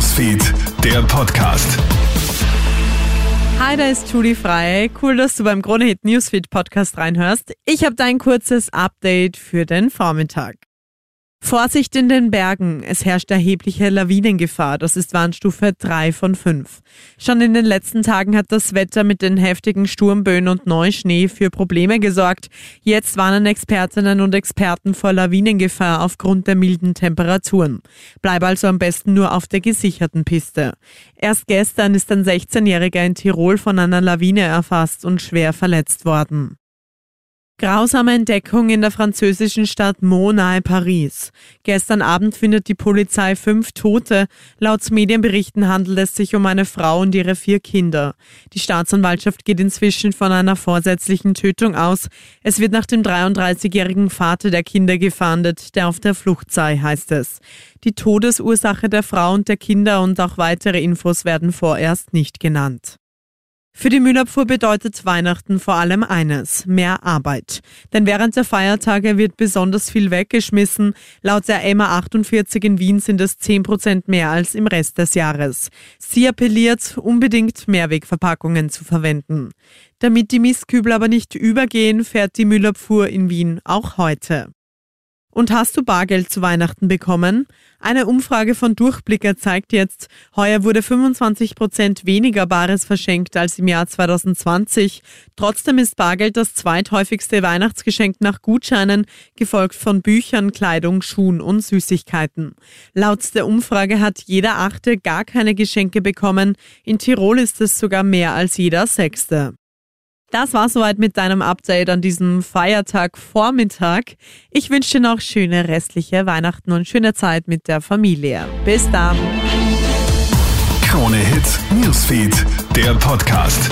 Newsfeed, der Podcast. Hi, da ist Julie Frei. Cool, dass du beim Krone Hit Newsfeed Podcast reinhörst. Ich habe dein kurzes Update für den Vormittag. Vorsicht in den Bergen. Es herrscht erhebliche Lawinengefahr. Das ist Warnstufe 3 von 5. Schon in den letzten Tagen hat das Wetter mit den heftigen Sturmböen und Neuschnee für Probleme gesorgt. Jetzt warnen Expertinnen und Experten vor Lawinengefahr aufgrund der milden Temperaturen. Bleib also am besten nur auf der gesicherten Piste. Erst gestern ist ein 16-Jähriger in Tirol von einer Lawine erfasst und schwer verletzt worden. Grausame Entdeckung in der französischen Stadt Meaux nahe Paris. Gestern Abend findet die Polizei fünf Tote. Laut Medienberichten handelt es sich um eine Frau und ihre vier Kinder. Die Staatsanwaltschaft geht inzwischen von einer vorsätzlichen Tötung aus. Es wird nach dem 33-jährigen Vater der Kinder gefahndet, der auf der Flucht sei, heißt es. Die Todesursache der Frau und der Kinder und auch weitere Infos werden vorerst nicht genannt. Für die Müllabfuhr bedeutet Weihnachten vor allem eines, mehr Arbeit. Denn während der Feiertage wird besonders viel weggeschmissen. Laut der EMA 48 in Wien sind es 10 Prozent mehr als im Rest des Jahres. Sie appelliert, unbedingt Mehrwegverpackungen zu verwenden. Damit die Mistkübel aber nicht übergehen, fährt die Müllabfuhr in Wien auch heute. Und hast du Bargeld zu Weihnachten bekommen? Eine Umfrage von Durchblicker zeigt jetzt, heuer wurde 25 Prozent weniger Bares verschenkt als im Jahr 2020. Trotzdem ist Bargeld das zweithäufigste Weihnachtsgeschenk nach Gutscheinen, gefolgt von Büchern, Kleidung, Schuhen und Süßigkeiten. Laut der Umfrage hat jeder Achte gar keine Geschenke bekommen. In Tirol ist es sogar mehr als jeder Sechste. Das war soweit mit deinem Update an diesem Feiertag Vormittag. Ich wünsche dir noch schöne restliche Weihnachten und schöne Zeit mit der Familie. Bis dann. Krone Hits, Newsfeed, der Podcast.